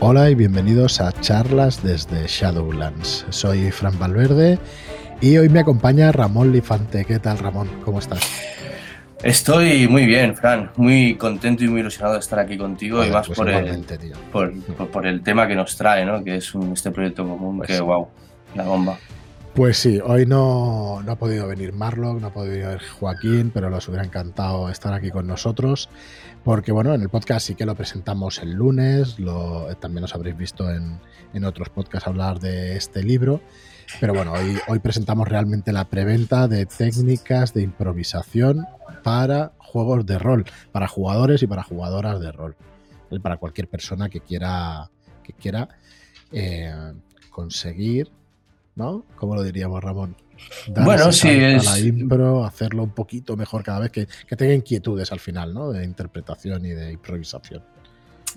Hola y bienvenidos a charlas desde Shadowlands. Soy Fran Valverde y hoy me acompaña Ramón Lifante. ¿Qué tal, Ramón? ¿Cómo estás? Estoy muy bien, Fran, muy contento y muy ilusionado de estar aquí contigo y más pues por, el, por, por- por el tema que nos trae, ¿no? que es un- este proyecto común, Pues que sí. wow, la bomba. Pues sí, hoy no, no ha podido venir Marlock, no ha podido venir Joaquín, pero nos hubiera encantado estar aquí con nosotros, porque bueno, en el podcast sí que lo presentamos el lunes, lo, también os habréis visto en, en otros podcasts hablar de este libro, pero bueno, hoy, presentamos realmente la preventa de técnicas de improvisación para juegos de rol, para jugadores y para jugadoras de rol, para cualquier persona que quiera, que quiera eh, conseguir ¿no? ¿Cómo lo diríamos, Ramón? Bueno, sí, es- a la impro, hacerlo un poquito mejor cada vez, que, que tenga inquietudes al final, ¿no? De interpretación y de improvisación.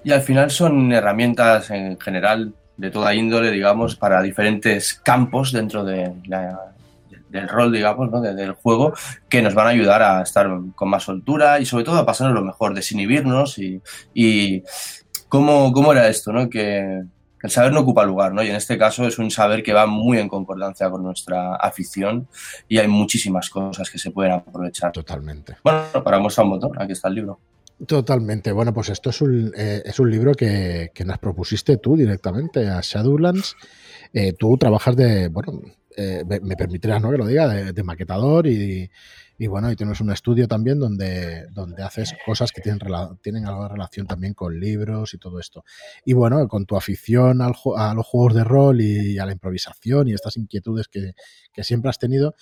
Y al final son herramientas en general de toda índole, digamos, para diferentes campos dentro de la- del rol, digamos, ¿no? de- del juego, que nos van a ayudar a estar con más soltura y sobre todo a pasarnos lo mejor, desinhibirnos y, y cómo, cómo era esto, ¿no? Que el saber no ocupa lugar, ¿no? Y en este caso es un saber que va muy en concordancia con nuestra afición y hay muchísimas cosas que se pueden aprovechar. Totalmente. Bueno, para muestra un botón, aquí está el libro. Totalmente. Bueno, pues esto es un, eh, es un libro que, que nos propusiste tú directamente a Shadowlands. Eh, tú trabajas de, bueno, eh, me, me permitirás ¿no? que lo diga, de, maquetador y, bueno, y tienes un estudio también donde, donde haces cosas que tienen, tienen algo de relación también con libros y todo esto. Y bueno, con tu afición a los juegos de rol y a la improvisación y estas inquietudes que, que siempre has tenido,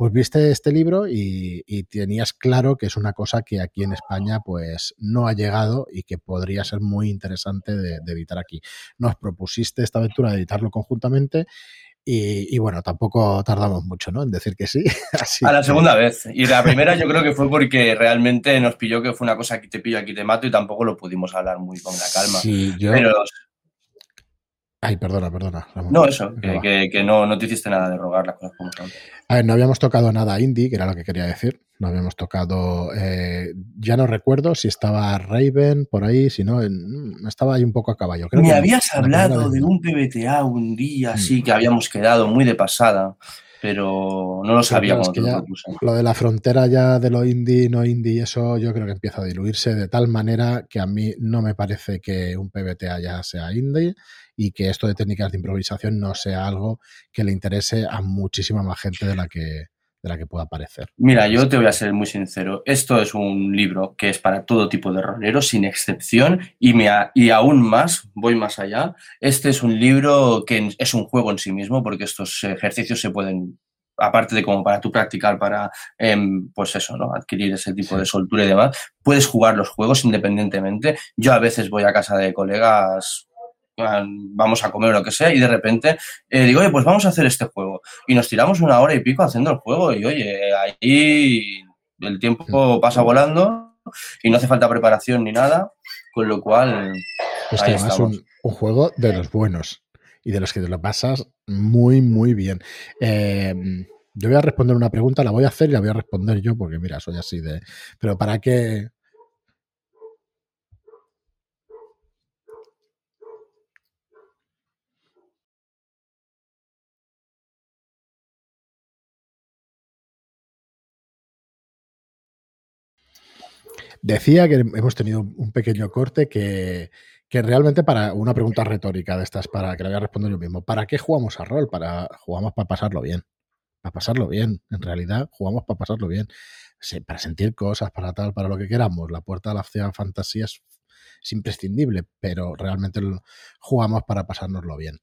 pues viste este libro y, tenías claro que es una cosa que aquí en España pues no ha llegado y que podría ser muy interesante de editar aquí. Nos propusiste esta aventura de editarlo conjuntamente y, y bueno, tampoco tardamos mucho ¿no? en decir que sí. Así A la que- segunda vez. Y la primera yo creo que fue porque realmente nos pilló que fue una cosa aquí te pillo, aquí te mato y tampoco lo pudimos hablar muy con la calma. Sí, yo... Pero Ay, perdona, perdona. Ramón. no eso, que, va. que- que no, no te hiciste nada de rogar las cosas como son. A ver, no habíamos tocado nada indie, que era lo que quería decir. No habíamos tocado. eh, ya no recuerdo si estaba Raven por ahí, si no, en- estaba ahí un poco a caballo. Creo Me que habías hablado de un PBTA un día Mm. así que habíamos quedado muy de pasada, pero no lo Sí, sabía claro, es cuando que te lo propuse. Lo de la frontera ya de lo indie, no indie, y eso yo creo que empieza a diluirse de tal manera que a mí no me parece que un PBTA ya sea indie y que esto de técnicas de improvisación no sea algo que le interese a muchísima más gente de la que, de la que pueda parecer. Mira, yo te voy a ser muy sincero. Esto es un libro que es para todo tipo de roleros, sin excepción, y, me a- y aún más, voy más allá. Este es un libro que es un juego en sí mismo, porque estos ejercicios se pueden, aparte de como para tú practicar, para, em, pues eso, ¿no? Adquirir ese tipo Sí. de soltura y demás, puedes jugar los juegos independientemente. Yo a veces voy a casa de colegas. Vamos a comer o lo que sea, y de repente eh, digo, oye, pues vamos a hacer este juego y nos tiramos una hora y pico haciendo el juego y oye, ahí el tiempo pasa volando y no hace falta preparación ni nada, con lo cual Es que Ahí además un, un juego de los buenos y de los que te lo pasas muy, muy bien. Eh, yo voy a responder una pregunta, la voy a hacer y la voy a responder yo porque mira, soy así de... Pero ¿para qué? Decía que hemos tenido un pequeño corte que, que realmente para una pregunta retórica de estas, para que la voy a responder yo mismo. ¿Para qué jugamos a rol? Para, jugamos para pasarlo bien. Para pasarlo bien. En realidad, jugamos para pasarlo bien. Para sentir cosas, para tal, para lo que queramos. La puerta a la fantasía es, es imprescindible, pero realmente jugamos para pasárnoslo bien.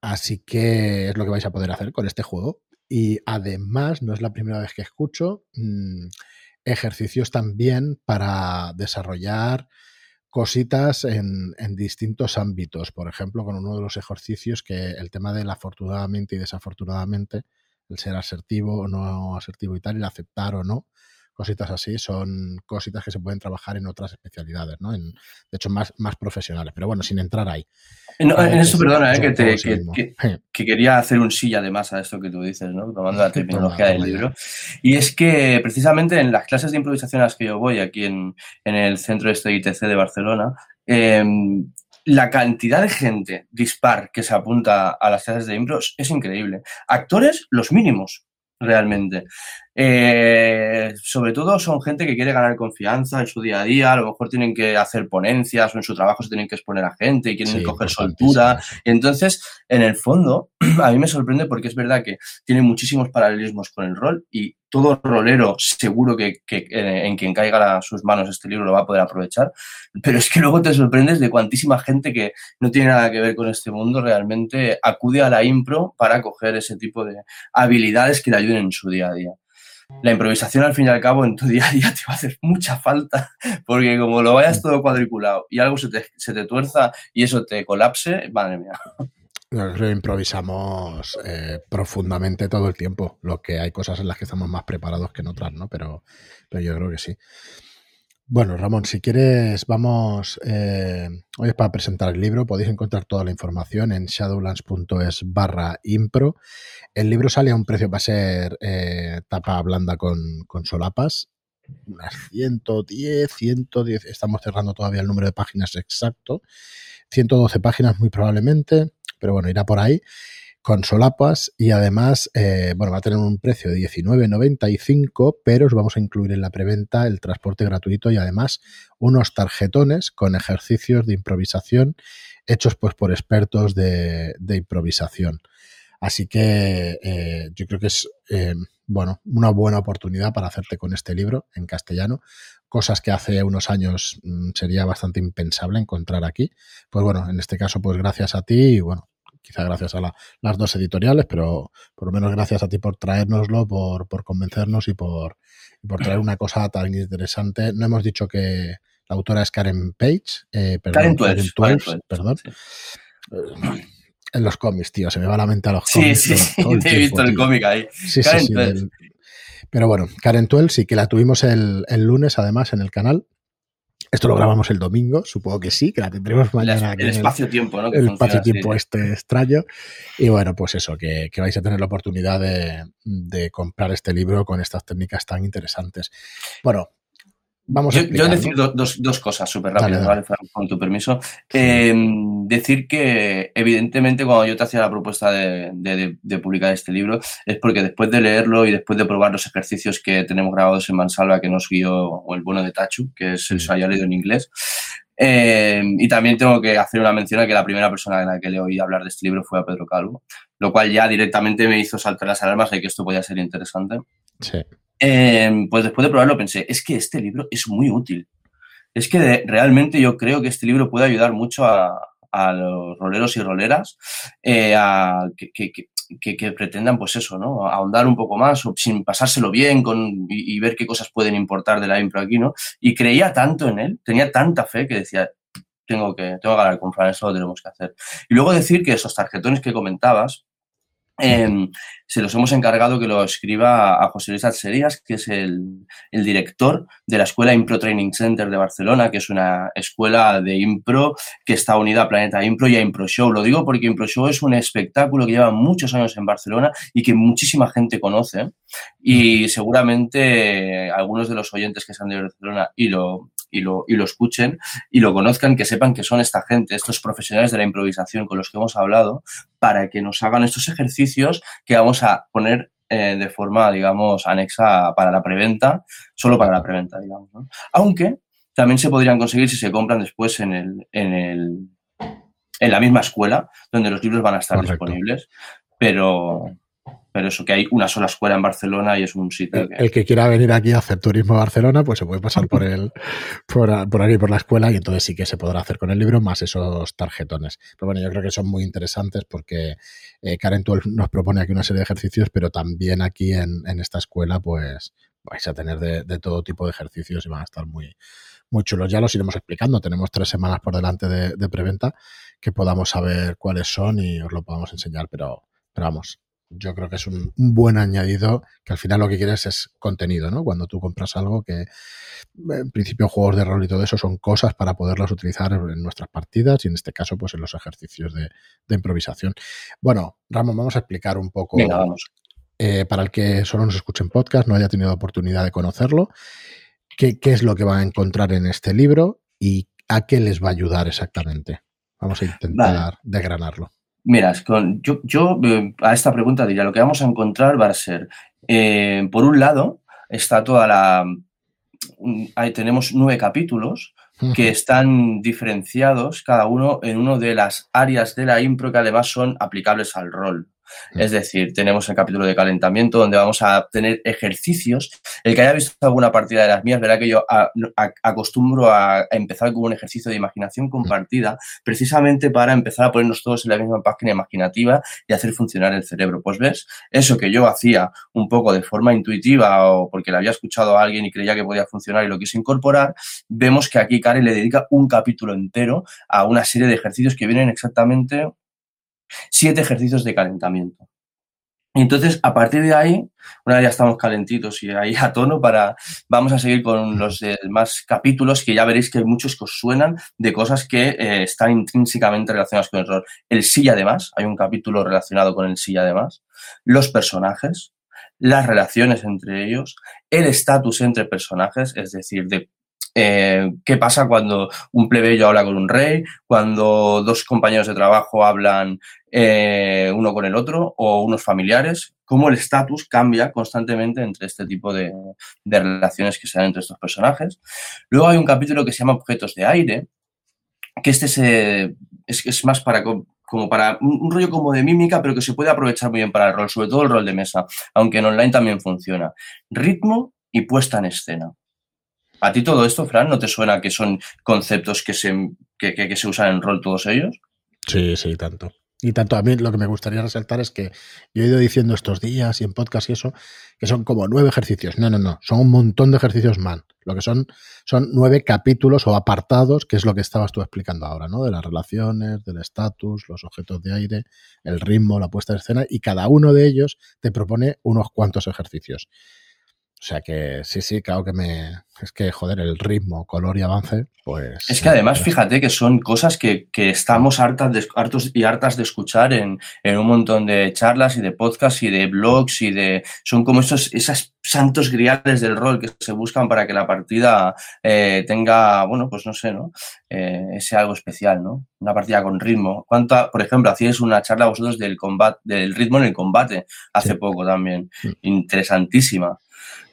Así que es lo que vais a poder hacer con este juego. Y además, no es la primera vez que escucho mm, ejercicios también para desarrollar cositas en, distintos ámbitos. Por ejemplo, con uno de los ejercicios que el tema del afortunadamente y desafortunadamente, el ser asertivo o no asertivo y tal, el aceptar o no, cositas así, son cositas que se pueden trabajar en otras especialidades, ¿no? En, de hecho, más, más profesionales. Pero bueno, sin entrar ahí. No, en eso, es- perdona, eh, que, te- juego en sí que- mismo. que- que quería hacer un silla de más a esto que tú dices, ¿no? Tomando la terminología del libro. Y es que precisamente en las clases de improvisación a las que yo voy aquí en, en el centro este ITC de Barcelona, eh, la cantidad de gente dispar que se apunta a las clases de impro es increíble. Actores, los mínimos, realmente. Eh, sobre todo son gente que quiere ganar confianza en su día a día, a lo mejor tienen que hacer ponencias o en su trabajo se tienen que exponer a gente y quieren coger soltura. Y entonces, en el fondo, a mí me sorprende porque es verdad que tiene muchísimos paralelismos con el rol y todo rolero seguro que, en quien caiga a sus manos este libro lo va a poder aprovechar, pero es que luego te sorprendes de cuantísima gente que no tiene nada que ver con este mundo realmente acude a la impro para coger ese tipo de habilidades que le ayuden en su día a día la improvisación al fin y al cabo en tu día a día te va a hacer mucha falta, porque como lo vayas todo cuadriculado y algo se te, se te tuerza y eso te colapse, madre mía. Nosotros improvisamos eh, profundamente todo el tiempo, lo que hay cosas en las que estamos más preparados que en otras, ¿no? Pero, pero yo creo que sí. Bueno, Ramón, si quieres, vamos. Eh, hoy es para presentar el libro. Podéis encontrar toda la información en shadowlands.es barra impro. El libro sale a un precio, va a ser eh, tapa blanda con, solapas. Unas 110, 110. Estamos cerrando todavía el número de páginas exacto. 112 páginas, muy probablemente. Pero bueno, irá por ahí con solapas y además, eh, bueno, va a tener un precio de 19,95, pero os vamos a incluir en la preventa el transporte gratuito y además unos tarjetones con ejercicios de improvisación hechos pues por expertos de, improvisación. Así que eh, yo creo que es, eh, bueno, una buena oportunidad para hacerte con este libro en castellano, cosas que hace unos años mm, sería bastante impensable encontrar aquí. Pues bueno, en este caso, pues gracias a ti y bueno, quizá gracias a las dos editoriales, pero por lo menos gracias a ti por traérnoslo, por, convencernos y por, por traer una cosa tan interesante. No hemos dicho que la autora es Karen Page, eh, perdón, Karen, perdón. Eh, en los cómics, tío, se me va la mente a los cómics. Sí, sí, he visto el cómic ahí. Sí, sí, sí. pero bueno, Karen Twelve sí que la tuvimos el, el lunes además en el canal esto lo grabamos el domingo, supongo que sí, que la tendremos mañana. El, espacio-tiempo, ¿no? el espacio-tiempo este extraño. Y bueno, pues eso, que, vais a tener la oportunidad de, de, comprar este libro con estas técnicas tan interesantes. Bueno, Vamos yo, yo decir dos, dos, cosas súper rápidas, ¿vale? con tu permiso. Em, decir que, evidentemente, cuando yo te hacía la propuesta de, de, publicar este libro, es porque después de leerlo y después de probar los ejercicios que tenemos grabados en Mansalva, que nos guió o el bueno de Tachu, que es el haya leído en inglés, em, y también tengo que hacer una mención a que la primera persona en la que le oí hablar de este libro fue a Pedro Calvo, lo cual ya directamente me hizo saltar las alarmas de que esto podía ser interesante. Sí. Em, pues después de probarlo pensé, es que este libro es muy útil. Es que realmente yo creo que este libro puede ayudar mucho a, los roleros y roleras eh, a, que, pretendan, pues eso, ¿no? Ahondar un poco más o sin pasárselo bien con, y, ver qué cosas pueden importar de la impro aquí, ¿no? Y creía tanto en él, tenía tanta fe que decía, tengo que, tengo que hablar con Fran, eso lo tenemos que hacer. Y luego decir que esos tarjetones que comentabas, Em, se los hemos encargado que lo escriba a José Luis Alcerías, que es el, director de la Escuela Impro Training Center de Barcelona, que es una escuela de impro que está unida a Planeta Impro y a Impro Show. Lo digo porque Impro Show es un espectáculo que lleva muchos años en Barcelona y que muchísima gente conoce. Y seguramente algunos de los oyentes que sean de Barcelona y lo, y lo, y lo escuchen y lo conozcan, que sepan que son esta gente, estos profesionales de la improvisación con los que hemos hablado, para que nos hagan estos ejercicios que vamos a poner eh, de forma, digamos, anexa para la preventa, solo para la preventa, digamos. Aunque también se podrían conseguir si se compran después en el, en el en la misma escuela, donde los libros van a estar disponibles, pero, pero eso que hay una sola escuela en Barcelona y es un sitio el, que... quiera venir aquí a hacer turismo a Barcelona, pues se puede pasar por el por, por, aquí por la escuela y entonces sí que se podrá hacer con el libro más esos tarjetones. Pero bueno, yo creo que son muy interesantes porque eh, Karen Tuel nos propone aquí una serie de ejercicios, pero también aquí en, esta escuela pues vais a tener de, todo tipo de ejercicios y van a estar muy, muy chulos. Ya los iremos explicando. Tenemos tres semanas por delante de, de preventa que podamos saber cuáles son y os lo podamos enseñar, pero, pero vamos, yo creo que es un, buen añadido que al final lo que quieres es contenido, ¿no? Cuando tú compras algo que en principio juegos de rol y todo eso son cosas para poderlos utilizar en nuestras partidas y en este caso pues en los ejercicios de, improvisación. Bueno, Ramón, vamos a explicar un poco eh, para el que solo nos escuche en podcast, no haya tenido oportunidad de conocerlo, qué, qué es lo que va a encontrar en este libro y a qué les va a ayudar exactamente. Vamos a intentar desgranarlo. Mira, yo, yo, eh, a esta pregunta diría, lo que vamos a encontrar va a ser, eh, por un lado, está toda la... Ahí tenemos nueve capítulos que están diferenciados cada uno en uno de las áreas de la impro que además son aplicables al rol. Es decir, tenemos el capítulo de calentamiento donde vamos a tener ejercicios. El que haya visto alguna partida de las mías verá que yo acostumbro a, empezar con un ejercicio de imaginación compartida precisamente para empezar a ponernos todos en la misma página imaginativa y hacer funcionar el cerebro. Pues ves, eso que yo hacía un poco de forma intuitiva o porque le había escuchado a alguien y creía que podía funcionar y lo quise incorporar, vemos que aquí Karen le dedica un capítulo entero a una serie de ejercicios que vienen exactamente siete ejercicios de calentamiento. Y entonces, a partir de ahí, una vez ya estamos calentitos y ahí a tono para, vamos a seguir con los demás capítulos que ya veréis que hay muchos que os suenan de cosas que eh, están intrínsecamente relacionadas con el rol. El sí además, hay un capítulo relacionado con el sí además, los personajes, las relaciones entre ellos, el estatus entre personajes, es decir, de eh, qué pasa cuando un plebeyo habla con un rey, cuando dos compañeros de trabajo hablan eh, uno con el otro o unos familiares, cómo el estatus cambia constantemente entre este tipo de, relaciones que se dan entre estos personajes. Luego hay un capítulo que se llama Objetos de Aire, que este es, más para como para un, rollo como de mímica, pero que se puede aprovechar muy bien para el rol, sobre todo el rol de mesa, aunque en online también funciona. Ritmo y puesta en escena. ¿A ti todo esto, Fran, no te suena que son conceptos que se, que, se usan en rol todos ellos? Sí, sí, tanto. Y tanto a mí lo que me gustaría resaltar es que yo he ido diciendo estos días y en podcast y eso, que son como nueve ejercicios. No, no, no, son un montón de ejercicios man. Lo que son son nueve capítulos o apartados, que es lo que estabas tú explicando ahora, ¿no? De las relaciones, del estatus, los objetos de aire, el ritmo, la puesta de escena, y cada uno de ellos te propone unos cuantos ejercicios. O sea que sí, sí, claro que me. Es que, joder, el ritmo, color y avance, pues. Es que además, fíjate que son cosas que, estamos hartas de, hartos y hartas de escuchar en, un montón de charlas y de podcasts y de blogs y de. Son como estos, esas santos griales del rol que se buscan para que la partida eh, tenga, bueno, pues no sé, ¿no? Eh, ese algo especial, ¿no? Una partida con ritmo. ¿Cuánta, por ejemplo, hacíais una charla vosotros del combate, del ritmo en el combate hace poco también. Mm. Interesantísima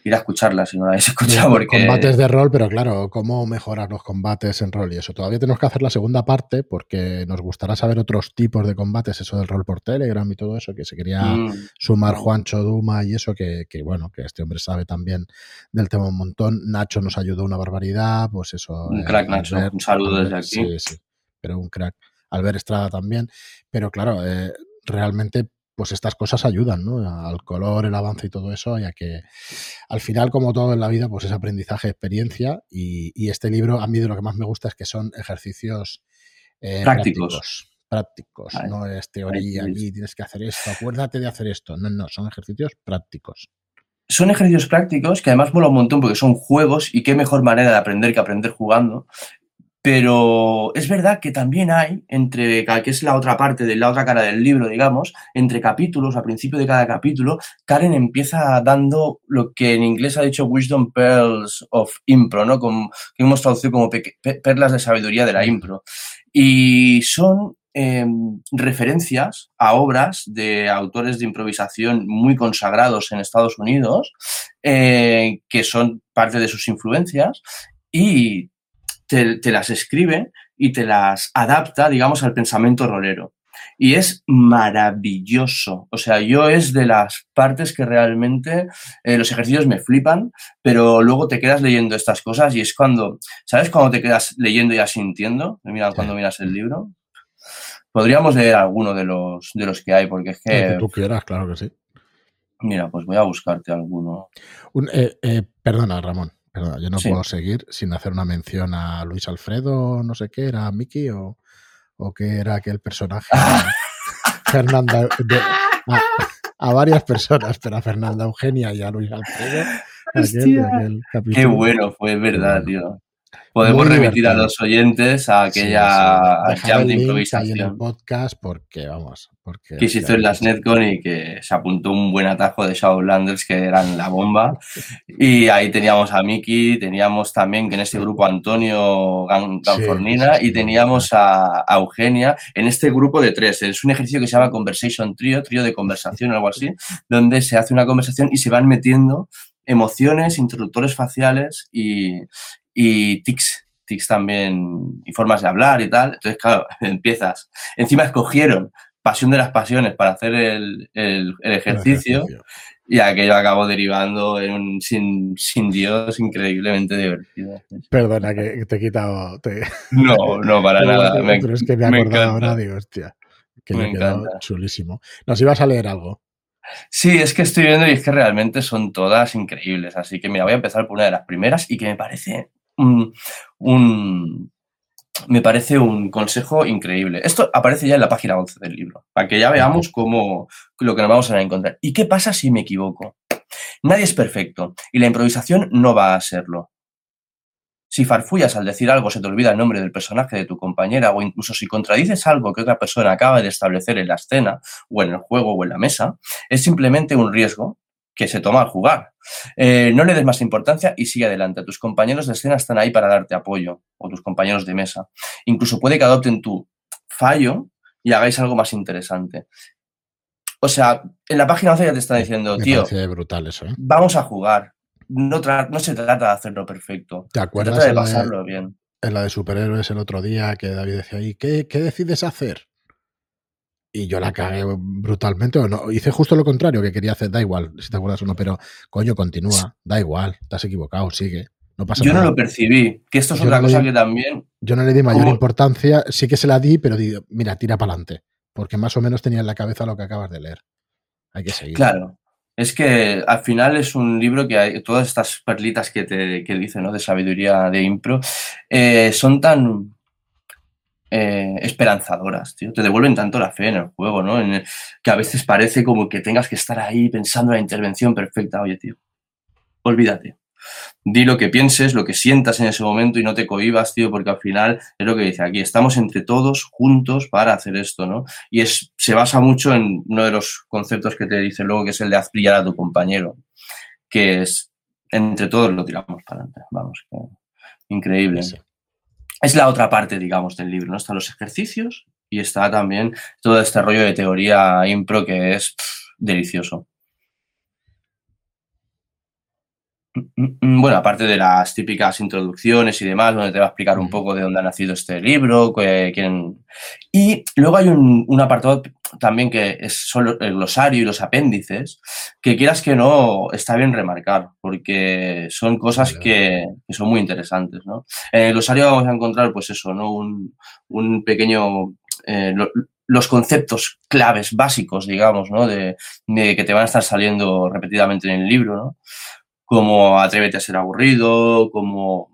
ir a escucharla si no la habéis escuchado. Porque... Combates de rol, pero claro, cómo mejorar los combates en rol y eso. Todavía tenemos que hacer la segunda parte porque nos gustará saber otros tipos de combates, eso del rol por Telegram y todo eso, que se quería mm. sumar Juancho Duma y eso, que, bueno, que este hombre sabe también del tema un montón. Nacho nos ayudó una barbaridad, pues eso. Un crack, Nacho. un saludo desde aquí. Sí, sí, pero un crack. Albert Estrada también. Pero claro, eh, realmente pues estas cosas ayudan, ¿no? Al color, el avance y todo eso, ya que al final, como todo en la vida, pues es aprendizaje, experiencia y, este libro a mí de lo que más me gusta es que son ejercicios eh, prácticos. prácticos. no es teoría, aquí tienes que hacer esto, acuérdate de hacer esto. No, no, son ejercicios prácticos. Son ejercicios prácticos que además mola un montón porque son juegos y qué mejor manera de aprender que aprender jugando. Pero es verdad que también hay, entre, que es la otra parte de la otra cara del libro, digamos, entre capítulos, al principio de cada capítulo, Karen empieza dando lo que en inglés ha dicho Wisdom Pearls of Impro, ¿no? Como, que hemos traducido como perlas de sabiduría de la impro. Y son em, referencias a obras de autores de improvisación muy consagrados en Estados Unidos, eh, que son parte de sus influencias, y te, las escribe y te las adapta, digamos, al pensamiento rolero. Y es maravilloso. O sea, yo es de las partes que realmente eh, los ejercicios me flipan, pero luego te quedas leyendo estas cosas y es cuando, ¿sabes? Cuando te quedas leyendo y asintiendo, mira, cuando miras el libro. Podríamos leer alguno de los, de los que hay, porque es que... que tú quieras, claro que sí. Mira, pues voy a buscarte alguno. Eh, eh, perdona, Ramón. Perdona, yo no puedo seguir sin hacer una mención a Luis Alfredo, no sé qué, era Mickey o, o qué era aquel personaje. Fernanda. a, varias personas, pero a Fernanda Eugenia y a Luis Alfredo. Qué bueno fue, verdad, tío. Podemos Muy remitir a divertido. los oyentes a Sí, aquella sí. Dejar jam de ahí en el improvisación podcast porque, vamos, porque... que se hizo en las Netcon y que se apuntó un buen atajo de Shadowlanders que eran la bomba. Y ahí teníamos a Miki, teníamos también que en este grupo a Antonio Gan- Ganfornina Sí, sí, sí. y teníamos a, a Eugenia en este grupo de tres. Es un ejercicio que se llama Conversation Trio, trío de conversación o algo así, donde se hace una conversación y se van metiendo emociones, interruptores faciales y, y tics, tics también, y formas de hablar y tal. Entonces, claro, empiezas. Encima escogieron Pasión de las Pasiones para hacer el, el- el ejercicio y aquello acabó derivando en un sin, sin Dios increíblemente divertido. Perdona que te he quitado... te- No, no, para nada. Me, es que me he me acordado ahora, digo, hostia, que Me me encanta. chulísimo. Nos ibas a leer algo. Sí, es que estoy viendo y es que realmente son todas increíbles. Así que mira, voy a empezar por una de las primeras y que me parece un, un- me parece un consejo increíble. Esto aparece ya en la página 11 del libro, para que ya veamos cómo lo que nos vamos a encontrar. ¿Y qué pasa si me equivoco? Nadie es perfecto y la improvisación no va a serlo. Si farfullas al decir algo, se te olvida el nombre del personaje de tu compañera o incluso si contradices algo que otra persona acaba de establecer en la escena o en el juego o en la mesa, es simplemente un riesgo que se toma al jugar. Eh, no le des más importancia y sigue adelante. Tus compañeros de escena están ahí para darte apoyo o tus compañeros de mesa. Incluso puede que adopten tu fallo y hagáis algo más interesante. O sea, en la página 11 ya te está diciendo, Me tío, parece brutal eso, ¿eh? vamos a jugar. No, se trata de hacerlo perfecto. ¿Te Se acuerdas trata de pasarlo bien. en la de superhéroes el otro día que David decía ¿qué, qué decides hacer? Y yo la cagué brutalmente, o no, hice justo lo contrario que quería hacer, da igual, si te acuerdas o no, pero coño, continúa, da igual, te has equivocado, sigue, no pasa Yo no lo percibí, que esto es Yo otra no cosa que también Yo no le di mayor ¿Cómo? importancia, sí que se la di, pero digo, mira, tira para adelante, porque más o menos tenía en la cabeza lo que acabas de leer. Hay que seguir. Claro. Es que al final es un libro que hay, todas estas perlitas que te que dice, ¿no? De sabiduría de impro, eh, son tan eh, esperanzadoras, tío. Te devuelven tanto la fe en el juego, ¿no? En que a veces parece como que tengas que estar ahí pensando en la intervención perfecta. Oye, tío, olvídate. Di lo que pienses, lo que sientas en ese momento y no te cohibas, tío, porque al final es lo que dice aquí, estamos entre todos juntos para hacer esto, ¿no? Y es, se basa mucho en uno de los conceptos que te dice luego, que es el de haz a tu compañero, que es entre todos lo tiramos para adelante, vamos, que- increíble. Sí. Es la otra parte, digamos, del libro, ¿no? Están los ejercicios y está también todo este rollo de teoría impro que es delicioso. Mm, Bueno, aparte de las típicas introducciones y demás, donde te va a explicar un poco de dónde ha nacido este libro, que- quién... y luego hay un, un apartado también que es solo el glosario y los apéndices, que quieras que no, está bien remarcar, porque son cosas que, que son muy interesantes, ¿no? En el glosario vamos a encontrar, pues eso, ¿no? Un, un pequeño... eh, lo- los conceptos claves básicos, digamos, ¿no? De, de que te van a estar saliendo repetidamente en el libro, ¿no? Como atrévete a ser aburrido, como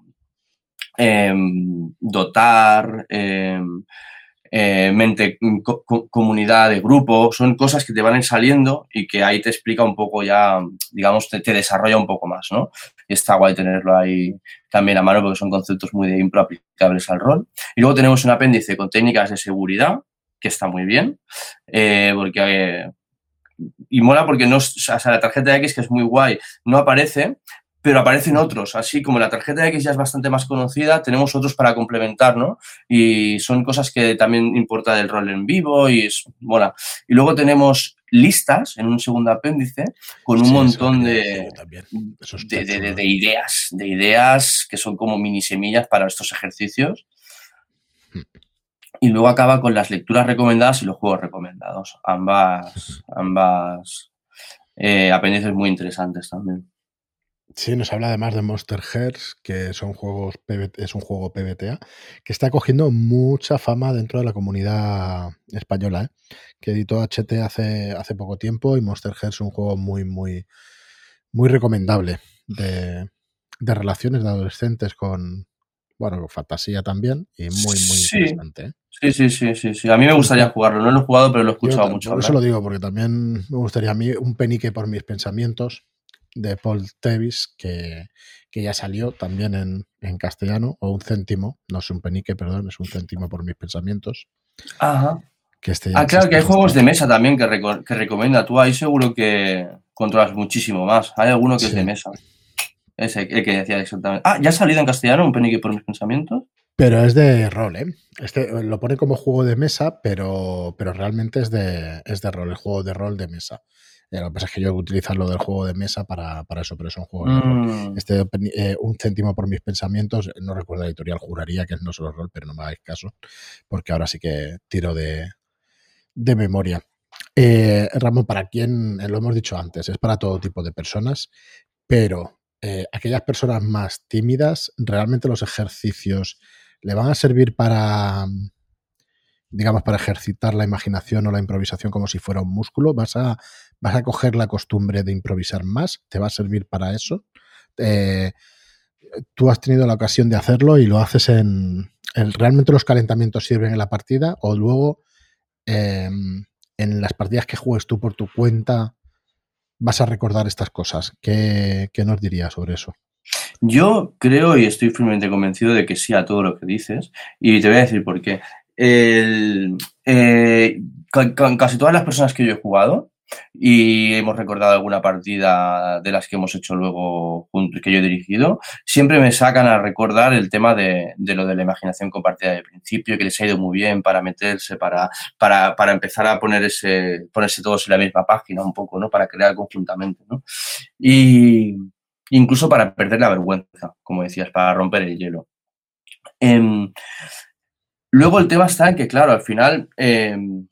em, dotar, em, eh, mente, co- co- comunidad de grupo, son cosas que te van saliendo y que ahí te explica un poco ya, digamos, te, desarrolla un poco más, ¿no? Y está guay tenerlo ahí también a mano porque son conceptos muy de impro aplicables al rol. Y luego tenemos un apéndice con técnicas de seguridad, que está muy bien, eh, porque... y mola porque no, o sea, la tarjeta de X, que es muy guay, no aparece, pero aparecen otros. Así como la tarjeta de X ya es bastante más conocida, tenemos otros para complementar, ¿no? Y son cosas que también importa del rol en vivo y es mola. Y luego tenemos listas en un segundo apéndice con un Sí, montón de, de, de- de ideas, de ideas que son como mini semillas para estos ejercicios. Hmm. Y luego acaba con las lecturas recomendadas y los juegos recomendados. Ambas, ambas eh, apéndices muy interesantes también. Sí, nos habla además de Monster Hearts, que son juegos PBT es un juego PBTA, que está cogiendo mucha fama dentro de la comunidad española, ¿eh? que editó HT hace, hace poco tiempo y Monster Hearts es un juego muy, muy, muy recomendable de, de relaciones de adolescentes con, bueno, fantasía también y muy, muy Sí. interesante. ¿eh? Sí, sí, sí, sí, sí. A mí me gustaría jugarlo. No lo he jugado, pero lo he escuchado mucho por eso lo digo, porque también me gustaría a mí un penique por mis pensamientos de Paul Tevis, que, que ya salió también en, castellano, o un céntimo, no es un penique, perdón, es un céntimo por mis pensamientos. Ajá. Que este ah, claro, que hay juegos de mesa también que, que, recomienda. Tú ahí seguro que controlas muchísimo más. Hay alguno que es de mesa. Ese, el que decía exactamente. Ah, ¿ya ha salido en castellano un penique por mis pensamientos? Pero es de rol, ¿eh? Este, lo pone como juego de mesa, pero, pero realmente es de, es de rol, el juego de rol de mesa. Eh, lo que pasa es que yo utilizo lo del juego de mesa para, eso, pero es un juego de rol. Mm. Este, eh, un céntimo por mis pensamientos, no recuerdo la editorial, juraría que es no solo rol, pero no me hagáis caso, porque ahora sí que tiro de, de memoria. Eh, Ramón, para quien, lo hemos dicho antes, es para todo tipo de personas, pero aquellas personas más tímidas, realmente los ejercicios le van a servir para, digamos, para ejercitar la imaginación o la improvisación como si fuera un músculo. Vas a, vas a coger la costumbre de improvisar más, te va a servir para eso. Eh, tú has tenido la ocasión de hacerlo y lo haces en, ¿Realmente los calentamientos sirven en la partida o luego em, en las partidas que juegues tú por tu cuenta vas a recordar estas cosas? ¿Qué, qué nos dirías sobre eso? Yo creo y estoy firmemente convencido de que sí a todo lo que dices y te voy a decir por qué. Eh, con, casi todas las personas que yo he jugado y hemos recordado alguna partida de las que hemos hecho luego juntos, que yo he dirigido, siempre me sacan a recordar el tema de, lo de la imaginación compartida de principio, que les ha ido muy bien para meterse, para, para, para empezar a poner ponerse todos en la misma página un poco, ¿no? Para crear conjuntamente, ¿no? Y, incluso para perder la vergüenza, como decías, para romper el hielo. Em, luego el tema está en que, claro, al final, em,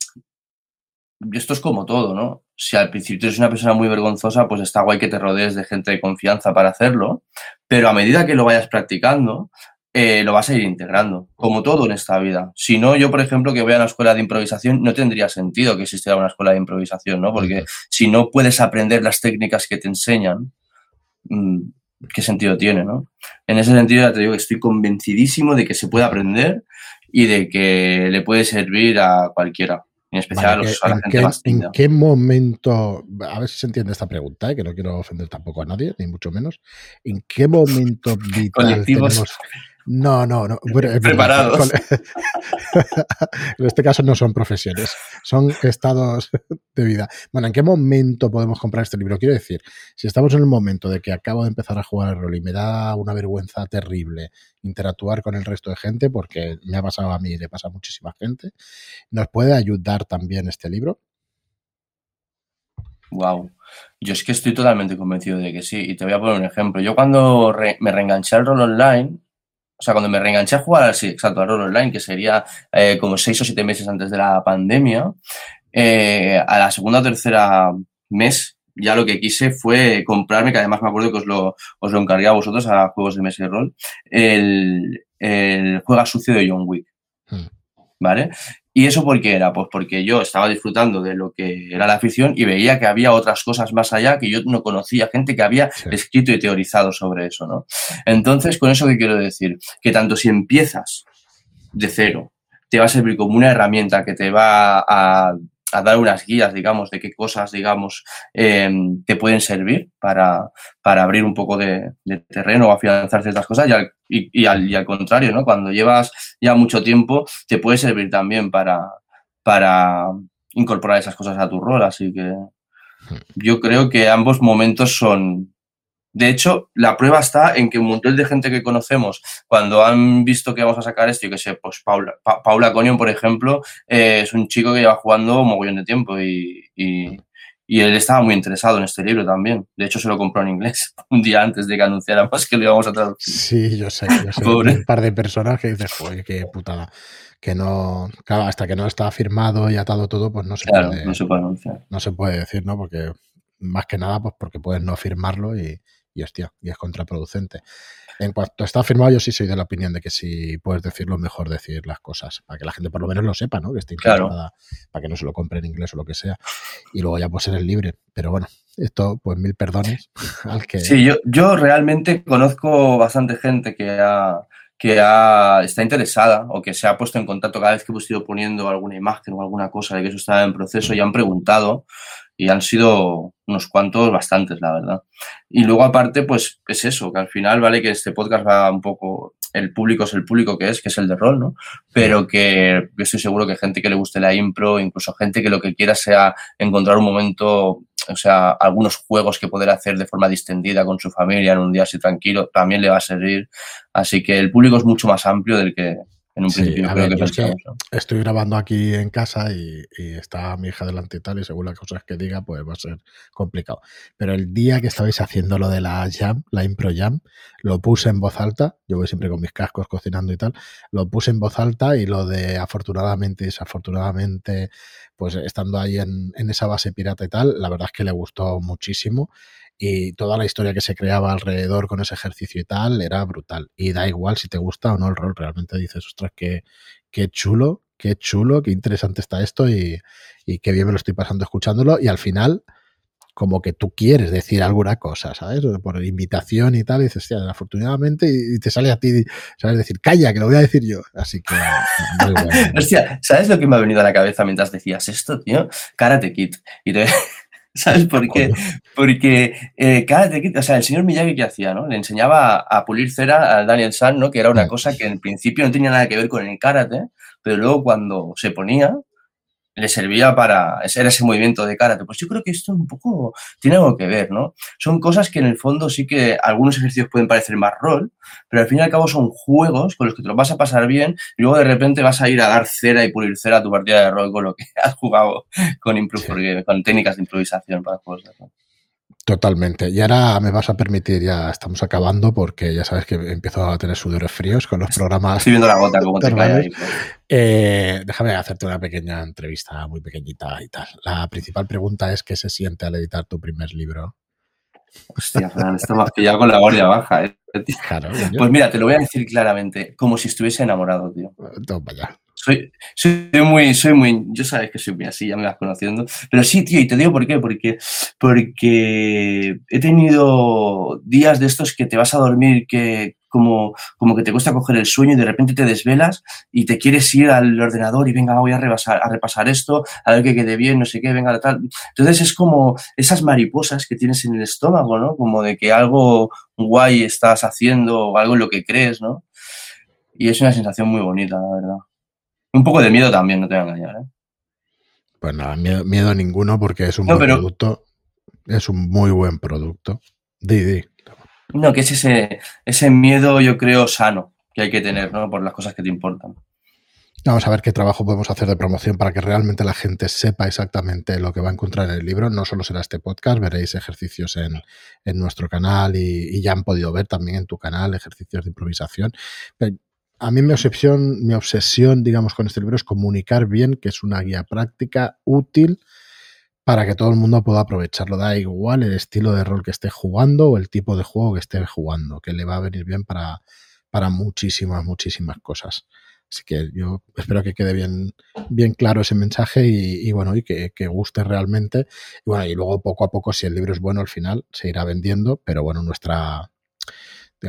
esto es como todo, ¿no? Si al principio eres una persona muy vergonzosa, pues está guay que te rodees de gente de confianza para hacerlo, pero a medida que lo vayas practicando, eh, lo vas a ir integrando, como todo en esta vida. Si no, yo, por ejemplo, que voy a una escuela de improvisación, no tendría sentido que existiera una escuela de improvisación, ¿no? Porque si no puedes aprender las técnicas que te enseñan, Mm, qué sentido tiene, ¿no? En ese sentido, ya te digo que estoy convencidísimo de que se puede aprender y de que le puede servir a cualquiera, en especial a, la gente más ¿En qué momento, a ver si se entiende esta pregunta, ¿eh? que no quiero ofender tampoco a nadie, ni mucho menos, ¿en qué momento vital tenemos no, no, no. Preparados. en este caso no son profesiones, son estados de vida. Bueno, ¿en qué momento podemos comprar este libro? Quiero decir, si estamos en el momento de que acabo de empezar a jugar al rol y me da una vergüenza terrible interactuar con el resto de gente, porque me ha pasado a mí y le pasa a muchísima gente, ¿nos puede ayudar también este libro? Wow. Yo es que estoy totalmente convencido de que sí. Y te voy a poner un ejemplo. Yo cuando me reenganché al rol online, o sea, cuando me reenganché a jugar, sí, exacto, al rol online, que sería eh, como seis o siete meses antes de la pandemia, eh, a la segunda o tercera mes, ya lo que quise fue comprarme, que además me acuerdo que os lo, os lo encargué a vosotros a juegos de mesa y rol, el, el Juega Sucio de John Wick. Hmm. ¿Vale? ¿Y eso por qué era? Pues porque yo estaba disfrutando de lo que era la afición y veía que había otras cosas más allá que yo no conocía, gente que había escrito y teorizado sobre eso, ¿no? Entonces, con eso que quiero decir, que tanto si empiezas de cero, te va a servir como una herramienta que te va a a dar unas guías, digamos, de qué cosas, digamos, eh, te pueden servir para, para, abrir un poco de, terreno o afianzar ciertas cosas y al, y, al, contrario, ¿no? Cuando llevas ya mucho tiempo, te puede servir también para, para incorporar esas cosas a tu rol, así que hmm. yo creo que ambos momentos son, de hecho, la prueba está en que un montón de gente que conocemos, cuando han visto que vamos a sacar esto, y que sé, pues Paula, Paula Conion, por ejemplo, eh, es un chico que lleva jugando un mogollón de tiempo y, él estaba muy interesado en este libro también. De hecho, se lo compró en inglés un día antes de que anunciáramos que lo íbamos a traducir. Sí, yo sé, yo sé. Un par de personas que dicen, joder, qué putada. Que no, claro, hasta que no está firmado y atado todo, pues no se puede. No se puede anunciar. No se puede decir, ¿no? Porque más que nada, pues porque puedes no firmarlo y, y hostia, y es contraproducente. En cuanto está firmado, yo sí soy de la opinión de que si puedes decirlo, mejor decir las cosas, para que la gente por lo menos lo sepa, ¿no? Que esté informada, para que no se lo compre en inglés o lo que sea, y luego ya pues el libre. Pero bueno, esto, pues mil perdones al que... Sí, yo, yo realmente conozco bastante gente que ha, que ha, está interesada o que se ha puesto en contacto cada vez que hemos ido poniendo alguna imagen o alguna cosa de que eso estaba en proceso y han preguntado y han sido unos cuantos bastantes, la verdad. Y luego aparte, pues es eso, que al final, vale, que este podcast va un poco, el público es el público que es, que es el de rol, ¿no? Pero que yo estoy seguro que gente que le guste la impro, incluso gente que lo que quiera sea encontrar un momento, o sea, algunos juegos que poder hacer de forma distendida con su familia en un día así tranquilo, también le va a servir. Así que el público es mucho más amplio del que, en un principio creo que, Estoy grabando aquí en casa y, está mi hija delante y tal, y según las cosas que diga, pues va a ser complicado. Pero el día que estabais haciendo lo de la Jam, la Impro Jam, lo puse en voz alta. Yo voy siempre con mis cascos cocinando y tal. Lo puse en voz alta y lo de afortunadamente y desafortunadamente, pues estando ahí en, en esa base pirata y tal, la verdad es que le gustó muchísimo y toda la historia que se creaba alrededor con ese ejercicio y tal era brutal. Y da igual si te gusta o no el rol, realmente dices, ostras, qué, qué chulo, qué chulo, qué interesante está esto y, y qué bien me lo estoy pasando escuchándolo. Y al final, como que tú quieres decir alguna cosa, ¿sabes? Por invitación y tal, dices, hostia, afortunadamente, y te sale a ti, ¿sabes? Decir, calla, que lo voy a decir yo. Así que, muy. Hostia, ¿sabes lo que me ha venido a la cabeza mientras decías esto, tío? Karate Kid. Y te, ¿Sabes por qué? Porque eh, o sea, el señor Miyagi que hacía, ¿no? Le enseñaba a, pulir cera a Daniel San, ¿no? Que era una cosa que en principio no tenía nada que ver con el karate, pero luego cuando se ponía, le servía para hacer ese movimiento de karate. Pues yo creo que esto un poco tiene algo que ver, ¿no? Son cosas que en el fondo sí que algunos ejercicios pueden parecer más rol, pero al fin y al cabo son juegos con los que te lo vas a pasar bien y luego de repente vas a ir a dar cera y pulir cera a tu partida de rol con lo que has jugado con, con técnicas de improvisación para juegos de rol. Totalmente. Y ahora me vas a permitir, ya estamos acabando porque ya sabes que empiezo a tener sudores fríos con los programas. Estoy viendo la gota como te cae eh, déjame hacerte una pequeña entrevista muy pequeñita y tal. La principal pregunta es ¿qué se siente al editar tu primer libro? Hostia, Fran, has pillado con la guardia baja, ¿eh? Claro, pues mira, te lo voy a decir claramente, como si estuviese enamorado, tío. No, vaya. Soy, soy muy, soy muy, yo sabes que soy muy así, ya me vas conociendo. Pero sí, tío, y te digo por qué, porque, porque he tenido días de estos que te vas a dormir que como, como que te cuesta coger el sueño y de repente te desvelas y te quieres ir al ordenador y venga, voy a repasar, a repasar esto, a ver que quede bien, no sé qué, venga, tal. Entonces es como esas mariposas que tienes en el estómago, ¿no? Como de que algo guay estás haciendo o algo en lo que crees, ¿no? Y es una sensación muy bonita, la verdad. Un poco de miedo también, no te voy a engañar. ¿eh? Pues nada, miedo, ninguno porque es un buen producto. Es un muy buen producto. Di, No, que es ese, ese miedo, yo creo, sano que hay que tener, ¿no? Por las cosas que te importan. Vamos a ver qué trabajo podemos hacer de promoción para que realmente la gente sepa exactamente lo que va a encontrar en el libro. No solo será este podcast, veréis ejercicios en, nuestro canal y, ya han podido ver también en tu canal ejercicios de improvisación a mí mi obsesión, mi obsesión, digamos, con este libro es comunicar bien que es una guía práctica útil para que todo el mundo pueda aprovecharlo. Da igual el estilo de rol que esté jugando o el tipo de juego que esté jugando, que le va a venir bien para, para muchísimas, muchísimas cosas. Así que yo espero que quede bien, bien claro ese mensaje y, bueno, y que, que, guste realmente. Y bueno, y luego poco a poco, si el libro es bueno al final, se irá vendiendo, pero bueno, nuestra,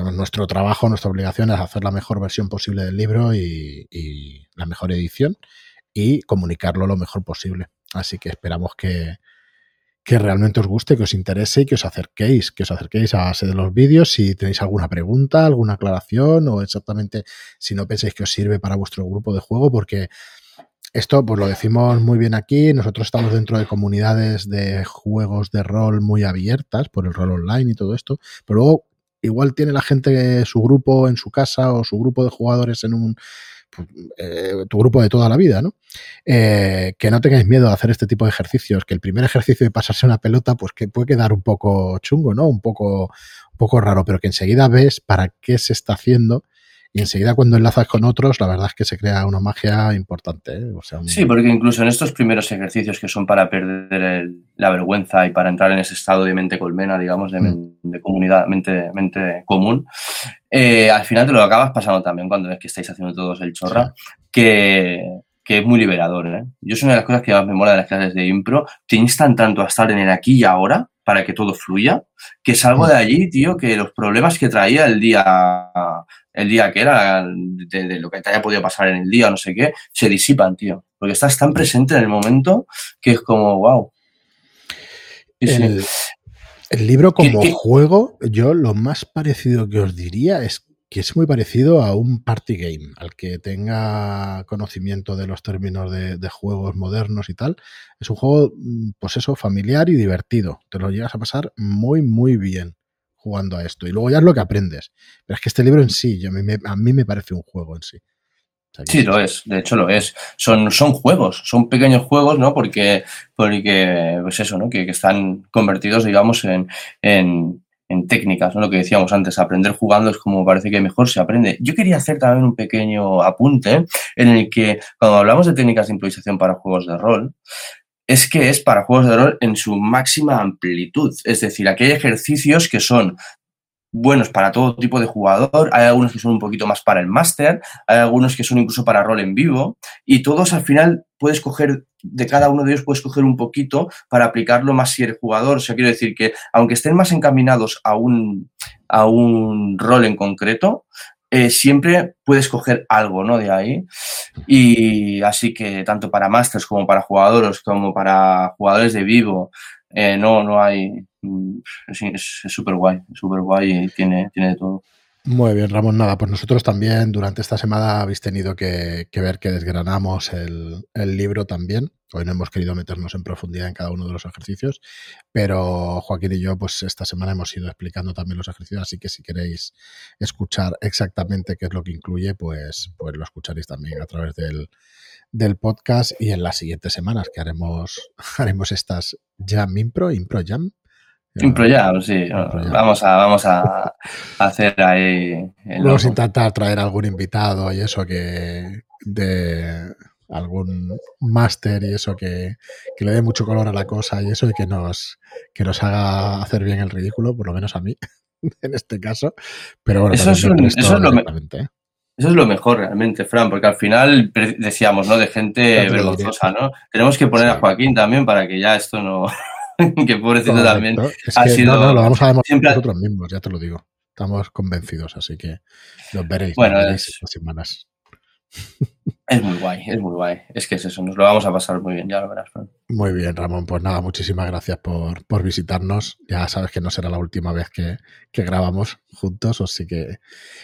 nuestro trabajo, nuestra obligación es hacer la mejor versión posible del libro y, la mejor edición y comunicarlo lo mejor posible. Así que esperamos que, que realmente os guste, que os interese y que os acerquéis, que os acerquéis a base de los vídeos si tenéis alguna pregunta, alguna aclaración o exactamente si no pensáis que os sirve para vuestro grupo de juego, porque esto pues lo decimos muy bien aquí, nosotros estamos dentro de comunidades de juegos de rol muy abiertas por el rol online y todo esto, pero luego igual tiene la gente su grupo en su casa o su grupo de jugadores en un pues, eh, tu grupo de toda la vida, ¿no? Eh, que no tengáis miedo a hacer este tipo de ejercicios, que el primer ejercicio de pasarse una pelota, pues que puede quedar un poco chungo, ¿no? Un poco, un poco raro, pero que enseguida ves para qué se está haciendo y enseguida cuando enlazas con otros, la verdad es que se crea una magia importante. ¿eh? Sí, porque incluso en estos primeros ejercicios que son para perder la vergüenza y para entrar en ese estado de mente colmena, digamos, de, mm. comunidad, mente, mente común, eh, al final te lo acabas pasando también cuando ves que estáis haciendo todos el chorra, que, que es muy liberador. ¿eh? Yo es una de las cosas que más me mola de las clases de impro. Te instan tanto a estar en el aquí y ahora para que todo fluya, que salgo de allí, tío, que los problemas que traía el día, el día que era, de, lo que te haya podido pasar en el día, no sé qué, se disipan, tío. Porque estás tan presente en el momento que es como, wow. el, libro como juego, yo lo más parecido que os diría es que es muy parecido a un party game, al que tenga conocimiento de los términos de, juegos modernos y tal. Es un juego, mm, pues eso, familiar y divertido. Te lo llegas a pasar muy, muy bien jugando a esto. Y luego ya es lo que aprendes. Pero es que este libro en sí, yo, a mí me parece un juego en sí. Sí, lo es, de hecho lo es. Son, son juegos, son pequeños juegos, ¿no? Porque, porque pues eso, ¿no? Que, están convertidos, digamos, en, en, en técnicas. Lo que decíamos antes, aprender jugando es como parece que mejor se aprende. Yo quería hacer también un pequeño apunte en el que cuando hablamos de técnicas de improvisación para juegos de rol, es que es para juegos de rol en su máxima amplitud. Es decir, aquí hay ejercicios que son buenos para todo tipo de jugador, hay algunos que son un poquito más para el máster, hay algunos que son incluso para rol en vivo, y todos al final puedes coger, de cada uno de ellos puedes coger un poquito para aplicarlo más si eres jugador. O sea, quiero decir que aunque estén más encaminados a un, a un rol en concreto, eh, siempre puedes coger algo ¿no? de ahí. Y así que tanto para masters como para jugadores, como para jugadores de vivo, eh, no, no hay. Mm, es súper guay, súper guay y tiene, tiene de todo. Muy bien, Ramón. Nada, pues nosotros también durante esta semana habéis tenido que, ver que desgranamos el, libro también. Hoy no hemos querido meternos en profundidad en cada uno de los ejercicios, pero Joaquín y yo, pues esta semana hemos ido explicando también los ejercicios, así que si queréis escuchar exactamente qué es lo que incluye, pues, pues lo escucharéis también a través del, del podcast y en las siguientes semanas que haremos, haremos estas Jam Impro, Impro Jam, Impro Jam, sí. Vamos a, vamos a hacer ahí. Vamos a intentar traer algún invitado y eso que de algún máster y eso que, que, le dé mucho color a la cosa y eso y que nos, que nos haga hacer bien el ridículo, por lo menos a mí, en este caso. Pero bueno, eso, es, eso, es lo ¿eh? Eso es lo mejor realmente, Fran, porque al final decíamos, ¿no? De gente vergonzosa, ¿no? Tenemos que poner a Joaquín también para que ya esto no. que pobrecito también ha sido. No, no, lo vamos a demostrar nosotros mismos, ya te lo digo. Estamos convencidos, así que los veréis, bueno, estas semanas. Es muy guay, es muy guay. Es que es eso, nos lo vamos a pasar muy bien, ya lo verás. Muy bien, Ramón. Pues nada, muchísimas gracias por, por visitarnos. Ya sabes que no será la última vez que, que grabamos juntos, así que...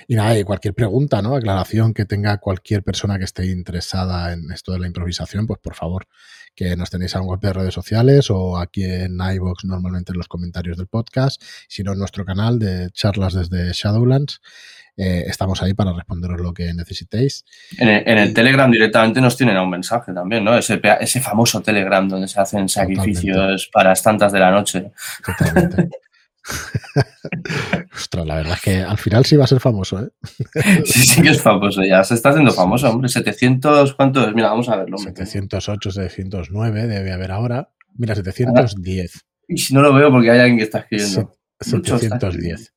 Y nada, y cualquier pregunta, ¿no? Aclaración que tenga cualquier persona que esté interesada en esto de la improvisación, pues por favor, que nos tenéis a un golpe de redes sociales o aquí en iVoox normalmente en los comentarios del podcast, sino en nuestro canal de charlas desde Shadowlands. Eh, estamos ahí para responderos lo que necesitéis. En el, Telegram directamente nos tienen a un mensaje también, ¿no? Ese, ese famoso Telegram donde se hacen sacrificios para las tantas de la noche. Totalmente. Ostras, la verdad es que al final sí va a ser famoso, ¿eh? sí, sí que es famoso, ya se está haciendo famoso, hombre. 700, ¿cuánto es? Mira, vamos a verlo. 708, 709 debe haber ahora. Mira, 710. Y si no lo veo porque hay alguien que está escribiendo. 710.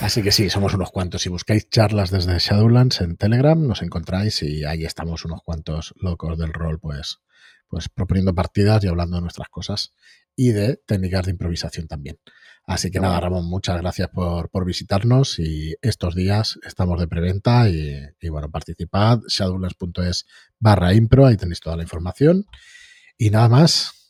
Así que sí, somos unos cuantos. Si buscáis charlas desde Shadowlands en Telegram, nos encontráis y ahí estamos unos cuantos locos del rol, pues, pues proponiendo partidas y hablando de nuestras cosas y de técnicas de improvisación también. Así que nada, Ramón, muchas gracias por, visitarnos y estos días estamos de preventa y, y bueno, participad, shadowlands.es barra impro, ahí tenéis toda la información. Y nada más,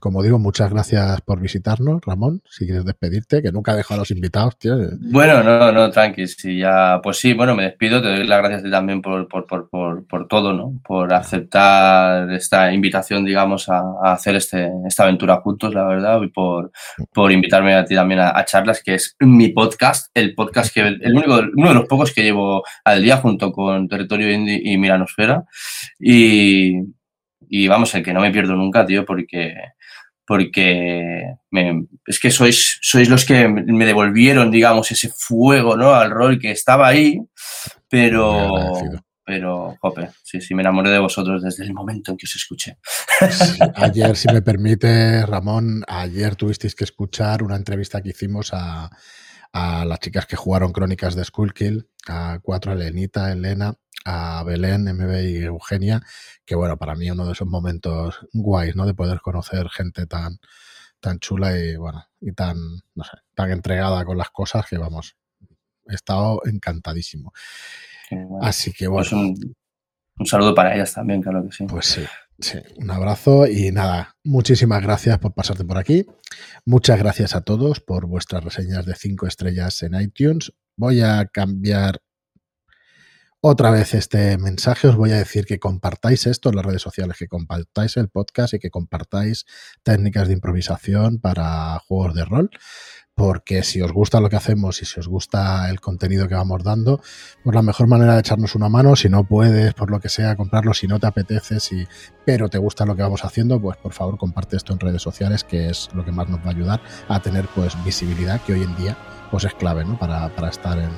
como digo, muchas gracias por visitarnos, Ramón. Si quieres despedirte, que nunca dejo a los invitados, tío. Bueno, no, no, tranqui. Si ya, pues sí, bueno, me despido. Te doy las gracias también por, por, por, por, todo, ¿no? Por aceptar esta invitación, digamos, a, hacer este, esta aventura juntos, la verdad, y por, por invitarme a ti también a, charlas, que es mi podcast, el podcast que, el único, uno de los pocos que llevo al día junto con Territorio Indie y Miranosfera. Y, y vamos, el que no me pierdo nunca, tío, porque porque es que sois, sois los que me devolvieron, digamos, ese fuego, ¿no? Al rol que estaba ahí, pero, pero, jope, sí, sí, me enamoré de vosotros desde el momento en que os escuché. ayer, si me permite, Ramón, ayer tuvisteis que escuchar una entrevista que hicimos a, a las chicas que jugaron Crónicas de Skullkill, a cuatro, a Elenita, Elena, a Belén, MB y Eugenia, que bueno, para mí uno de esos momentos guays, ¿no? De poder conocer gente tan, tan chula y bueno, y tan, no sé, tan entregada con las cosas que vamos, he estado encantadísimo. Así que pues bueno. un, saludo para ellas también, claro que sí. Pues sí. Sí, un abrazo y nada, muchísimas gracias por pasarte por aquí. Muchas gracias a todos por vuestras reseñas de 5 estrellas en iTunes. Voy a cambiar otra vez este mensaje. Os voy a decir que compartáis esto en las redes sociales, que compartáis el podcast y que compartáis técnicas de improvisación para juegos de rol porque si os gusta lo que hacemos y si os gusta el contenido que vamos dando, pues la mejor manera de echarnos una mano, si no puedes, por lo que sea, comprarlo, si no te apetece, si, pero te gusta lo que vamos haciendo, pues por favor comparte esto en redes sociales, que es lo que más nos va a ayudar a tener pues visibilidad, que hoy en día pues es clave ¿no? para, para estar en,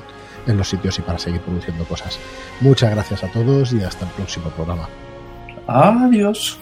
en los sitios y para seguir produciendo cosas. Muchas gracias a todos y hasta el próximo programa. Adiós.